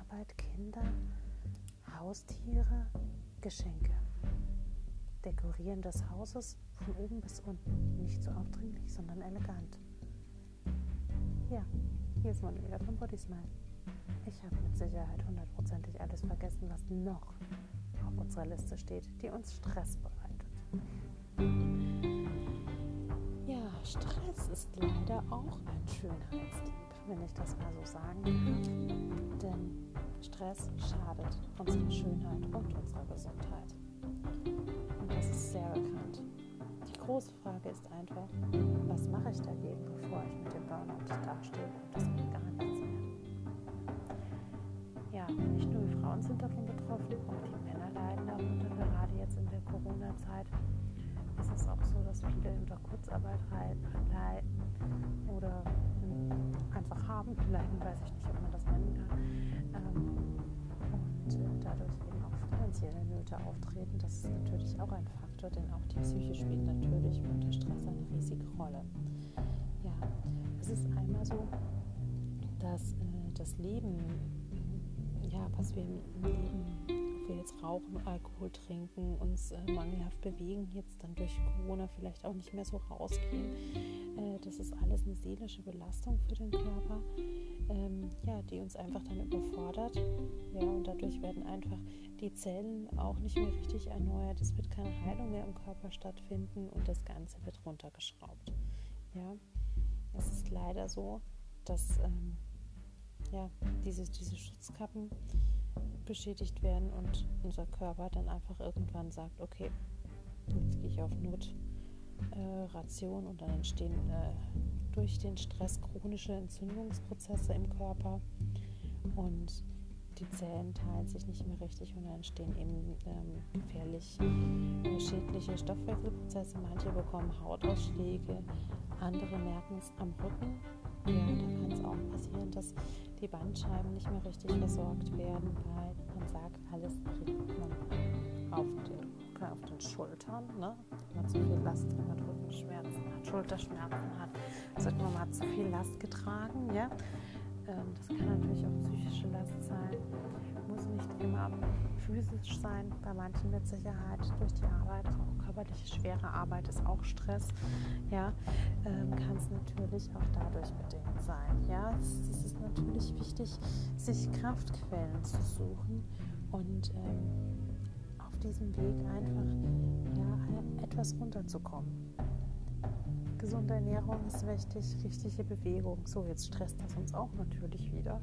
Arbeit, Kinder, Haustiere, Geschenke. Dekorieren des Hauses von oben bis unten. Nicht so aufdringlich, sondern elegant. Ja, hier ist Manuela von Body Smile. Ich habe mit Sicherheit hundertprozentig alles vergessen, was noch auf unserer Liste steht, die uns Stress bereitet. Ja, Stress ist leider auch ein Schönheitslieb, wenn ich das mal so sagen kann. Denn Stress schadet unserer Schönheit und unserer Gesundheit. Und das ist sehr bekannt. Die große Frage ist einfach, was mache ich dagegen, bevor ich mit dem Burnout dastehe und das geht gar nichts mehr. Ja, nicht nur die Frauen sind davon betroffen, auch die Männer leiden darunter, gerade jetzt in der Corona-Zeit ist es auch so, dass viele unter Kurzarbeit leiden oder einfach haben, leiden, weiß ich nicht, ob man das nennen kann. Ähm, und äh, dadurch eben auch finanzielle Nöte auftreten. Das ist natürlich auch ein Faktor, denn auch die Psyche spielt natürlich unter Stress eine riesige Rolle. Ja, es ist einmal so, dass äh, das Leben, ja, was wir im Leben jetzt rauchen, Alkohol trinken, uns äh, mangelhaft bewegen, jetzt dann durch Corona vielleicht auch nicht mehr so rausgehen. Äh, das ist alles eine seelische Belastung für den Körper, ähm, ja, die uns einfach dann überfordert. Ja, und dadurch werden einfach die Zellen auch nicht mehr richtig erneuert. Es wird keine Heilung mehr im Körper stattfinden und das Ganze wird runtergeschraubt. Ja, es ist leider so, dass ähm, ja, diese, diese Schutzkappen beschädigt werden und unser Körper dann einfach irgendwann sagt, okay, jetzt gehe ich auf Notration äh, und dann entstehen äh, durch den Stress chronische Entzündungsprozesse im Körper und die Zellen teilen sich nicht mehr richtig und dann entstehen eben ähm, gefährlich äh, schädliche Stoffwechselprozesse. Manche bekommen Hautausschläge, andere merken es am Rücken. Ja, da kann es auch passieren, dass die Bandscheiben nicht mehr richtig versorgt werden, weil man sagt, alles kriegt man auf den, auf den Schultern. Ne? Wenn man zu viel Last, man Rückenschmerzen hat, Schulterschmerzen hat, sagt man, man hat zu viel Last getragen. Ja? Ähm, das kann natürlich auch psychische Last sein, muss nicht immer physisch sein, bei manchen mit Sicherheit durch die Arbeit, auch körperliche schwere Arbeit ist auch Stress, ja, ähm, kann es natürlich auch dadurch bedingt sein. Ja, es, es, ist natürlich wichtig, sich Kraftquellen zu suchen und ähm, auf diesem Weg einfach ja, etwas runterzukommen. Gesunde Ernährung ist wichtig, richtige Bewegung. So, jetzt stresst das uns auch natürlich wieder.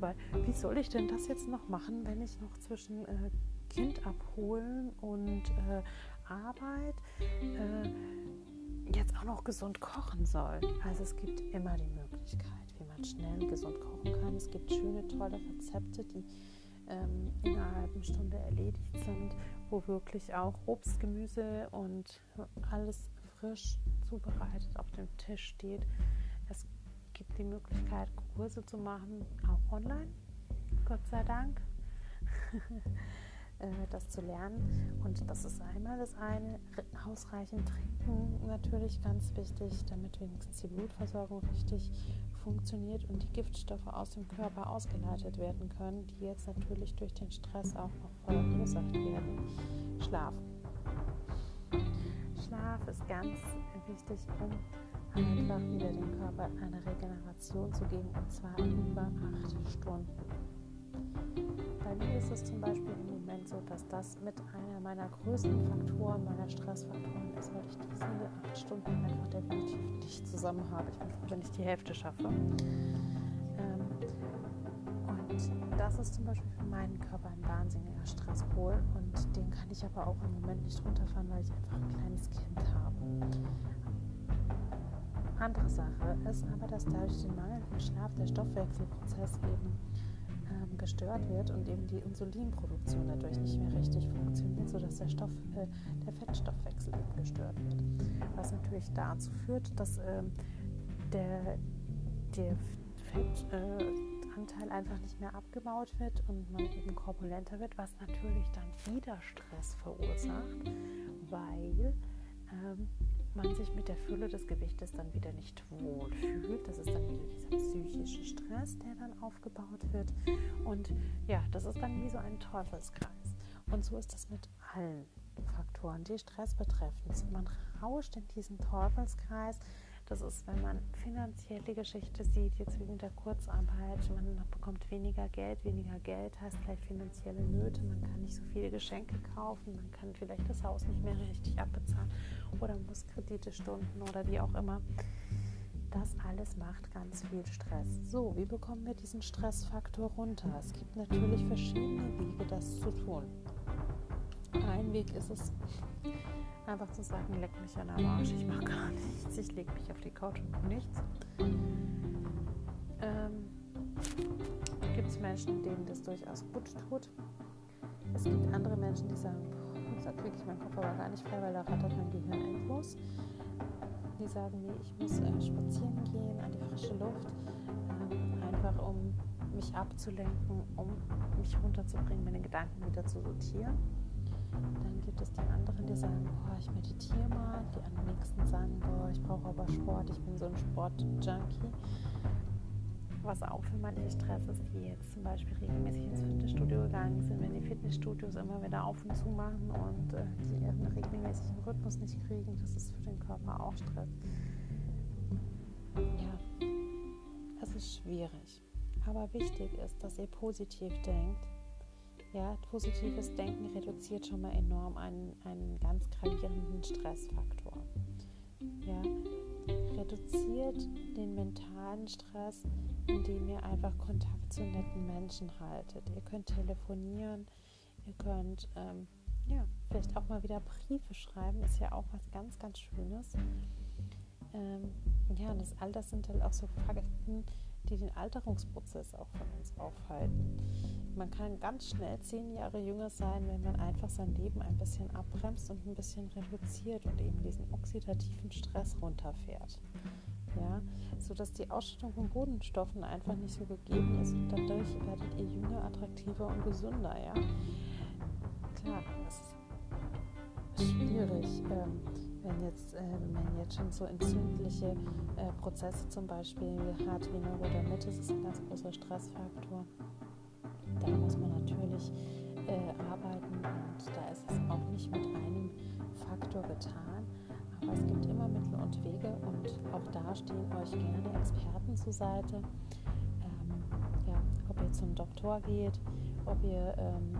Weil, wie soll ich denn das jetzt noch machen, wenn ich noch zwischen äh, Kind abholen und äh, Arbeit äh, jetzt auch noch gesund kochen soll? Also es gibt immer die Möglichkeit, wie man schnell gesund kochen kann. Es gibt schöne, tolle Rezepte, die ähm, innerhalb einer Stunde erledigt sind, wo wirklich auch Obst, Gemüse und alles frisch zubereitet auf dem Tisch steht. Es gibt die Möglichkeit, Kurse zu machen, auch online, Gott sei Dank, äh, das zu lernen. Und das ist einmal das eine, ausreichend trinken natürlich ganz wichtig, damit wenigstens die Blutversorgung richtig funktioniert und die Giftstoffe aus dem Körper ausgeleitet werden können, die jetzt natürlich durch den Stress auch noch verursacht werden. Schlafen Schlaf ist ganz wichtig, um einfach wieder dem Körper eine Regeneration zu geben und zwar über acht Stunden. Bei mir ist es zum Beispiel im Moment so, dass das mit einer meiner größten Faktoren, meiner Stressfaktoren ist, weil ich diese acht Stunden einfach definitiv nicht zusammen habe. Ich bin froh, wenn ich die Hälfte schaffe. Ähm, und das ist zum Beispiel für meinen Körper ein wahnsinniger Stresspol und den kann ich aber auch im Moment nicht runterfahren, weil ich einfach ein kleines Kind habe. Andere Sache ist aber, dass dadurch den mangelnden Schlaf der Stoffwechselprozess eben ähm, gestört wird und eben die Insulinproduktion dadurch nicht mehr richtig funktioniert, sodass der, Stoff, äh, der Fettstoffwechsel eben gestört wird. Was natürlich dazu führt, dass äh, der, der Fett, äh, Anteil einfach nicht mehr abgebaut wird und man eben korpulenter wird, was natürlich dann wieder Stress verursacht, weil ähm, man sich mit der Fülle des Gewichtes dann wieder nicht wohl fühlt. Das ist dann wieder dieser psychische Stress, der dann aufgebaut wird. Und ja, das ist dann wie so ein Teufelskreis. Und so ist das mit allen Faktoren, die Stress betreffen. Man rauscht in diesen Teufelskreis. Das ist, wenn man finanziell die Geschichte sieht, jetzt wegen der Kurzarbeit, man bekommt weniger Geld, weniger Geld heißt gleich finanzielle Nöte, man kann nicht so viele Geschenke kaufen, man kann vielleicht das Haus nicht mehr richtig abbezahlen oder muss Kredite stunden oder wie auch immer. Das alles macht ganz viel Stress. So, wie bekommen wir diesen Stressfaktor runter? Es gibt natürlich verschiedene Wege, das zu tun. Ein Weg ist es, einfach zu sagen, leck mich an der Arsch, ich mache gar nichts, ich lege mich auf die Couch und tue nichts. Ähm, gibt es Menschen, denen das durchaus gut tut. Es gibt andere Menschen, die sagen, da kriege ich meinen Kopf aber gar nicht frei, weil da rattert mein Gehirn endlos. Die sagen, nee, ich muss äh, spazieren gehen an die frische Luft, äh, einfach um mich abzulenken, um mich runterzubringen, meine Gedanken wieder zu sortieren. Dann gibt es die anderen, die sagen, boah, ich meditiere mal. Die anderen nächsten sagen, boah, ich brauche aber Sport, ich bin so ein Sport-Junkie. Was auch für manche Stress ist, die jetzt zum Beispiel regelmäßig ins Fitnessstudio gegangen sind, wenn die Fitnessstudios immer wieder auf und zu machen und äh, die ihren regelmäßigen Rhythmus nicht kriegen, das ist für den Körper auch Stress. Ja, es ist schwierig. Aber wichtig ist, dass ihr positiv denkt ja, positives Denken reduziert schon mal enorm einen, einen ganz gravierenden Stressfaktor. Ja, reduziert den mentalen Stress, indem ihr einfach Kontakt zu netten Menschen haltet. Ihr könnt telefonieren, ihr könnt ähm, ja, vielleicht auch mal wieder Briefe schreiben, ist ja auch was ganz, ganz Schönes. Ähm, ja, und das all das sind halt auch so Fakten, die den Alterungsprozess auch von uns aufhalten. Man kann ganz schnell zehn Jahre jünger sein, wenn man einfach sein Leben ein bisschen abbremst und ein bisschen reduziert und eben diesen oxidativen Stress runterfährt. Ja, sodass die Ausstattung von Bodenstoffen einfach nicht so gegeben ist und dadurch werdet ihr jünger, attraktiver und gesünder. Ja, klar, das ist schwierig. Ähm, wenn, jetzt, äh, wenn jetzt schon so entzündliche äh, Prozesse zum Beispiel hat wie Neurodermitis, ist ein ganz großer Stressfaktor. Da muss man natürlich äh, arbeiten und da ist es auch nicht mit einem Faktor getan. Aber es gibt immer Mittel und Wege und auch da stehen euch gerne Experten zur Seite. Ähm, ja, ob ihr zum Doktor geht, ob ihr ähm,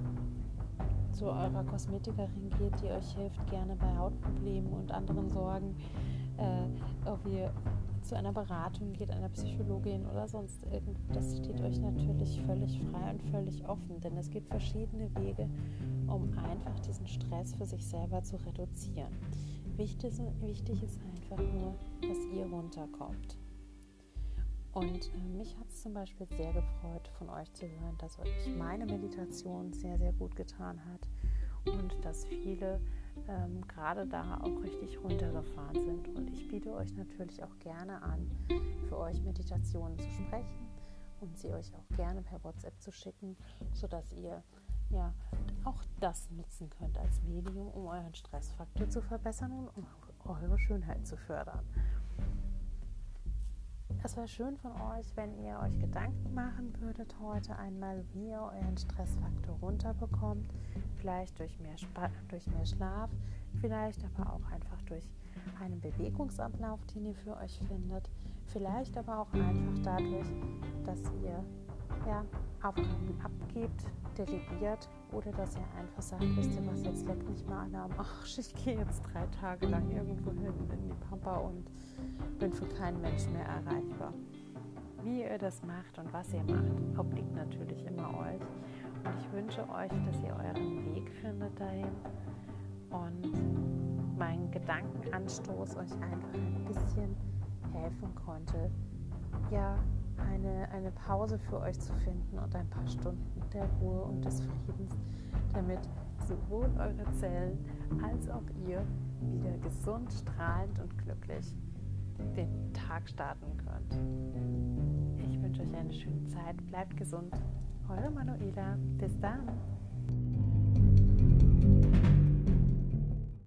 zu eurer Kosmetikerin geht, die euch hilft, gerne bei Hautproblemen und anderen Sorgen, äh, ob ihr zu einer Beratung geht, einer Psychologin oder sonst irgendwas. Das steht euch natürlich völlig frei und völlig offen, denn es gibt verschiedene Wege, um einfach diesen Stress für sich selber zu reduzieren. Wichtig ist einfach nur, dass ihr runterkommt. Und äh, mich hat es zum Beispiel sehr gefreut, von euch zu hören, dass euch meine Meditation sehr, sehr gut getan hat und dass viele ähm, gerade da auch richtig runtergefahren sind. Und ich biete euch natürlich auch gerne an, für euch Meditationen zu sprechen und sie euch auch gerne per WhatsApp zu schicken, sodass ihr ja auch das nutzen könnt als Medium, um euren Stressfaktor zu verbessern und um eure Schönheit zu fördern. Es wäre schön von euch, wenn ihr euch Gedanken machen würdet heute einmal, wie ihr euren Stressfaktor runterbekommt. Vielleicht durch mehr, Sp durch mehr Schlaf, vielleicht aber auch einfach durch einen Bewegungsablauf, den ihr für euch findet. Vielleicht aber auch einfach dadurch, dass ihr ja, Aufgaben abgebt, delegiert oder dass ihr einfach sagt, wisst ihr was, jetzt leckt mich mal an am Arsch, ich gehe jetzt drei Tage lang irgendwo hin in die Pampa und bin für keinen Menschen mehr erreichbar. Wie ihr das macht und was ihr macht, obliegt natürlich immer euch. Und ich wünsche euch, dass ihr euren Weg findet dahin und mein Gedankenanstoß euch einfach ein bisschen helfen konnte, ja, eine, eine Pause für euch zu finden und ein paar Stunden der Ruhe und des Friedens, damit sowohl eure Zellen als auch ihr wieder gesund, strahlend und glücklich den Tag starten könnt. Ich wünsche euch eine schöne Zeit, bleibt gesund. Eure Manuela, bis dann.